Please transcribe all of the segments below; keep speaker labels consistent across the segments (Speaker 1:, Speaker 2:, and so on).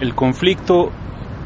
Speaker 1: El conflicto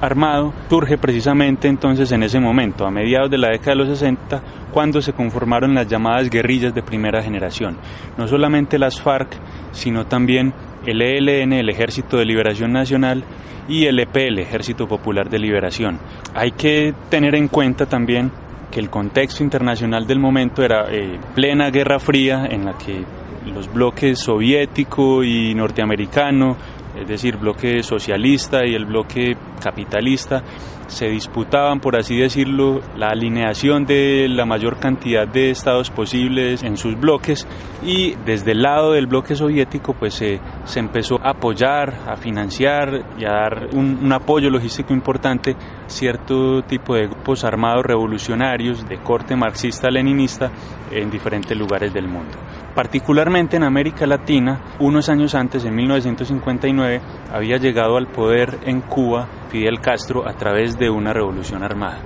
Speaker 1: armado surge precisamente entonces en ese momento, a mediados de la década de los 60, cuando se conformaron las llamadas guerrillas de primera generación. No solamente las FARC, sino también el ELN, el Ejército de Liberación Nacional, y el EPL, Ejército Popular de Liberación. Hay que tener en cuenta también que el contexto internacional del momento era eh, plena Guerra Fría en la que los bloques soviético y norteamericano es decir, bloque socialista y el bloque capitalista, se disputaban, por así decirlo, la alineación de la mayor cantidad de estados posibles en sus bloques y desde el lado del bloque soviético pues se, empezó a apoyar, a financiar y a dar un, un apoyo logístico importante a cierto tipo de grupos armados revolucionarios de corte marxista-leninista en diferentes lugares del mundo. Particularmente en América Latina, unos años antes, en 1959, había llegado al poder en Cuba Fidel Castro a través de una revolución armada.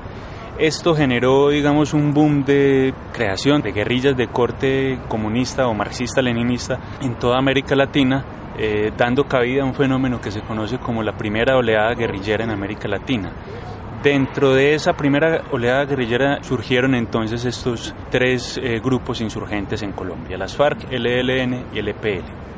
Speaker 1: Esto generó, digamos, un boom de creación de guerrillas de corte comunista o marxista-leninista en toda América Latina, eh, dando cabida a un fenómeno que se conoce como la primera oleada guerrillera en América Latina. Dentro de esa primera oleada guerrillera surgieron entonces estos tres eh, grupos insurgentes en Colombia, las FARC, el ELN y el EPL.